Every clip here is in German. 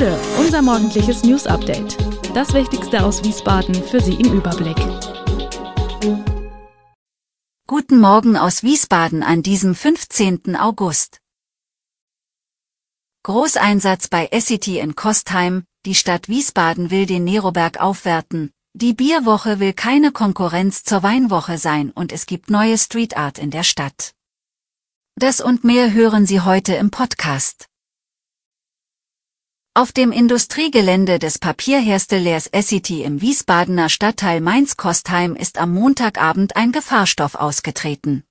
Gude, unser morgendliches News Update. Das Wichtigste aus Wiesbaden für Sie im Überblick. Guten Morgen aus Wiesbaden an diesem 15. August. Großeinsatz bei Essity in Kostheim, die Stadt Wiesbaden will den Neroberg aufwerten, die Bierwoche will keine Konkurrenz zur Weinwoche sein und es gibt neue Street Art in der Stadt. Das und mehr hören Sie heute im Podcast. Auf dem Industriegelände des Papierherstellers Essity im Wiesbadener Stadtteil Mainz-Kostheim ist am Montagabend ein Gefahrstoff ausgetreten.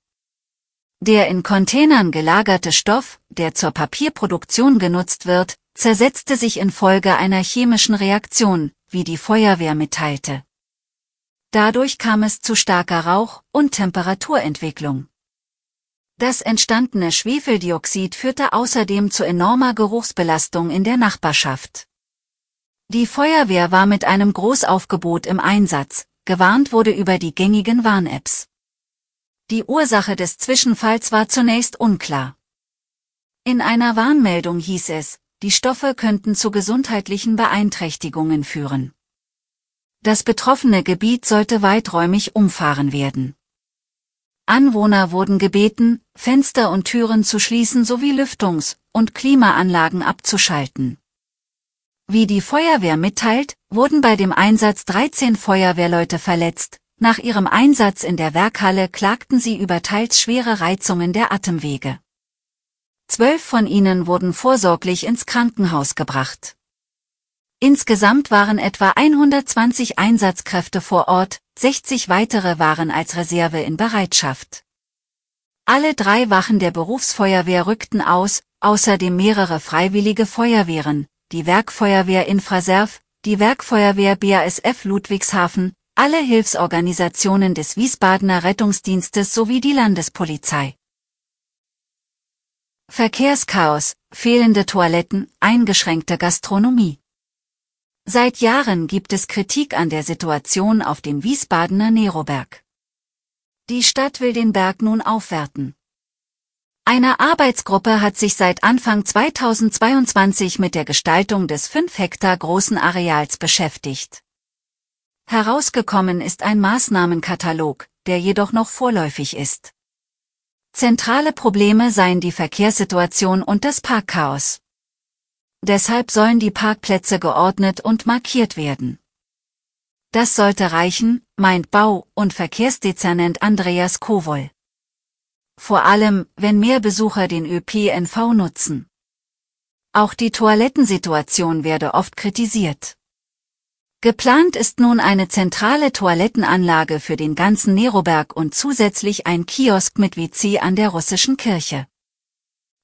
Der in Containern gelagerte Stoff, der zur Papierproduktion genutzt wird, zersetzte sich infolge einer chemischen Reaktion, wie die Feuerwehr mitteilte. Dadurch kam es zu starker Rauch- und Temperaturentwicklung. Das entstandene Schwefeldioxid führte außerdem zu enormer Geruchsbelastung in der Nachbarschaft. Die Feuerwehr war mit einem Großaufgebot im Einsatz, gewarnt wurde über die gängigen Warn-Apps. Die Ursache des Zwischenfalls war zunächst unklar. In einer Warnmeldung hieß es, die Stoffe könnten zu gesundheitlichen Beeinträchtigungen führen. Das betroffene Gebiet sollte weiträumig umfahren werden. Anwohner wurden gebeten, Fenster und Türen zu schließen sowie Lüftungs- und Klimaanlagen abzuschalten. Wie die Feuerwehr mitteilt, wurden bei dem Einsatz 13 Feuerwehrleute verletzt. Nach ihrem Einsatz in der Werkhalle klagten sie über teils schwere Reizungen der Atemwege. Zwölf von ihnen wurden vorsorglich ins Krankenhaus gebracht. Insgesamt waren etwa 120 Einsatzkräfte vor Ort, 60 weitere waren als Reserve in Bereitschaft. Alle drei Wachen der Berufsfeuerwehr rückten aus, außerdem mehrere freiwillige Feuerwehren, die Werkfeuerwehr Infraserv, die Werkfeuerwehr BASF Ludwigshafen, alle Hilfsorganisationen des Wiesbadener Rettungsdienstes sowie die Landespolizei. Verkehrschaos, fehlende Toiletten, eingeschränkte Gastronomie. Seit Jahren gibt es Kritik an der Situation auf dem Wiesbadener Neroberg. Die Stadt will den Berg nun aufwerten. Eine Arbeitsgruppe hat sich seit Anfang 2022 mit der Gestaltung des 5 Hektar großen Areals beschäftigt. Herausgekommen ist ein Maßnahmenkatalog, der jedoch noch vorläufig ist. Zentrale Probleme seien die Verkehrssituation und das Parkchaos. Deshalb sollen die Parkplätze geordnet und markiert werden. Das sollte reichen, meint Bau- und Verkehrsdezernent Andreas Kowol. Vor allem, wenn mehr Besucher den ÖPNV nutzen. Auch die Toilettensituation werde oft kritisiert. Geplant ist nun eine zentrale Toilettenanlage für den ganzen Neroberg und zusätzlich ein Kiosk mit WC an der russischen Kirche.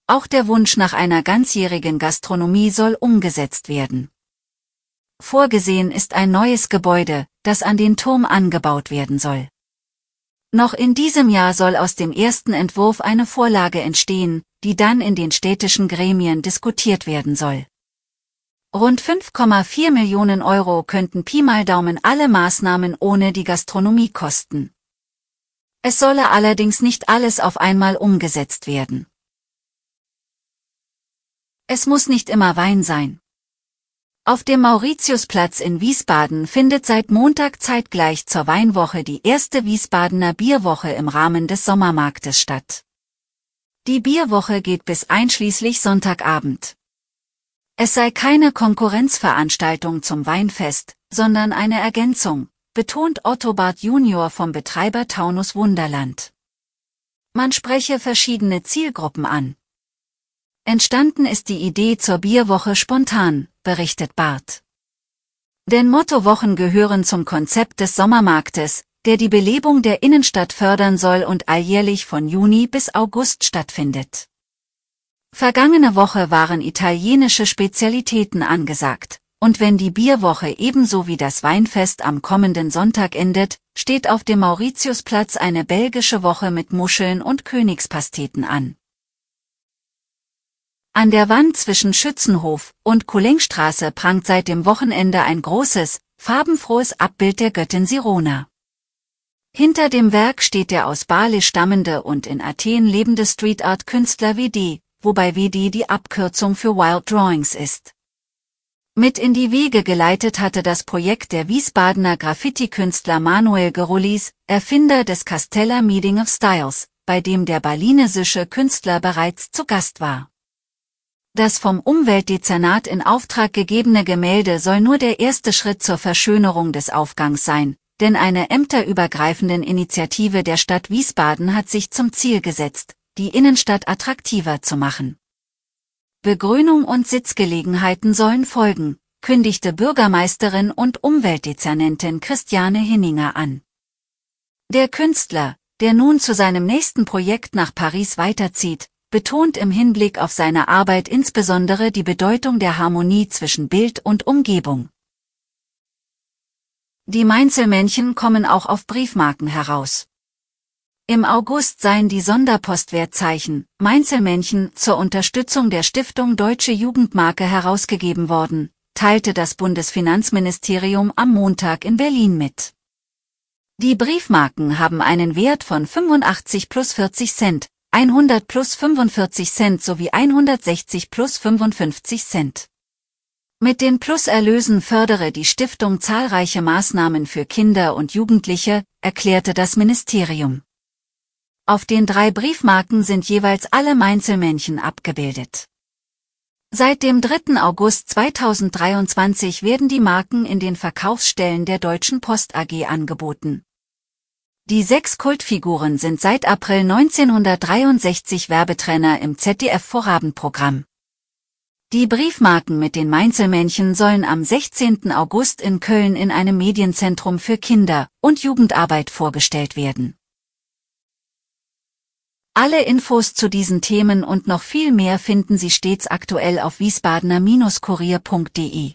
Auch der Wunsch nach einer ganzjährigen Gastronomie soll umgesetzt werden. Vorgesehen ist ein neues Gebäude, das an den Turm angebaut werden soll. Noch in diesem Jahr soll aus dem ersten Entwurf eine Vorlage entstehen, die dann in den städtischen Gremien diskutiert werden soll. Rund 5,4 Millionen Euro könnten Pi mal Daumen alle Maßnahmen ohne die Gastronomie kosten. Es solle allerdings nicht alles auf einmal umgesetzt werden. Es muss nicht immer Wein sein. Auf dem Mauritiusplatz in Wiesbaden findet seit Montag zeitgleich zur Weinwoche die erste Wiesbadener Bierwoche im Rahmen des Sommermarktes statt. Die Bierwoche geht bis einschließlich Sonntagabend. Es sei keine Konkurrenzveranstaltung zum Weinfest, sondern eine Ergänzung, betont Otto Barth Junior vom Betreiber Taunus Wunderland. Man spreche verschiedene Zielgruppen an. Entstanden ist die Idee zur Bierwoche spontan, berichtet Barth. Denn Mottowochen gehören zum Konzept des Sommermarktes, der die Belebung der Innenstadt fördern soll und alljährlich von Juni bis August stattfindet. Vergangene Woche waren italienische Spezialitäten angesagt, und wenn die Bierwoche ebenso wie das Weinfest am kommenden Sonntag endet, steht auf dem Mauritiusplatz eine belgische Woche mit Muscheln und Königspasteten an. An der Wand zwischen Schützenhof und Kullengstraße prangt seit dem Wochenende ein großes, farbenfrohes Abbild der Göttin Sirona. Hinter dem Werk steht der aus Bali stammende und in Athen lebende Street Art Künstler WD, wobei WD die Abkürzung für Wild Drawings ist. Mit in die Wege geleitet hatte das Projekt der Wiesbadener Graffiti-Künstler Manuel Gerolis, Erfinder des Castella Meeting of Styles, bei dem der balinesische Künstler bereits zu Gast war. Das vom Umweltdezernat in Auftrag gegebene Gemälde soll nur der erste Schritt zur Verschönerung des Aufgangs sein, denn eine ämterübergreifenden Initiative der Stadt Wiesbaden hat sich zum Ziel gesetzt, die Innenstadt attraktiver zu machen. Begrünung und Sitzgelegenheiten sollen folgen, kündigte Bürgermeisterin und Umweltdezernentin Christiane Hinninger an. Der Künstler, der nun zu seinem nächsten Projekt nach Paris weiterzieht, betont im Hinblick auf seine Arbeit insbesondere die Bedeutung der Harmonie zwischen Bild und Umgebung. Die Mainzelmännchen kommen auch auf Briefmarken heraus. Im August seien die Sonderpostwertzeichen Mainzelmännchen zur Unterstützung der Stiftung Deutsche Jugendmarke herausgegeben worden, teilte das Bundesfinanzministerium am Montag in Berlin mit. Die Briefmarken haben einen Wert von 85 plus 40 Cent, 100 plus 45 Cent sowie 160 plus 55 Cent. Mit den Pluserlösen fördere die Stiftung zahlreiche Maßnahmen für Kinder und Jugendliche, erklärte das Ministerium. Auf den drei Briefmarken sind jeweils alle Mainzelmännchen abgebildet. Seit dem 3. August 2023 werden die Marken in den Verkaufsstellen der Deutschen Post AG angeboten. Die sechs Kultfiguren sind seit April 1963 Werbetrenner im ZDF-Vorabendprogramm. Die Briefmarken mit den Mainzelmännchen sollen am 16. August in Köln in einem Medienzentrum für Kinder- und Jugendarbeit vorgestellt werden. Alle Infos zu diesen Themen und noch viel mehr finden Sie stets aktuell auf wiesbadener-kurier.de.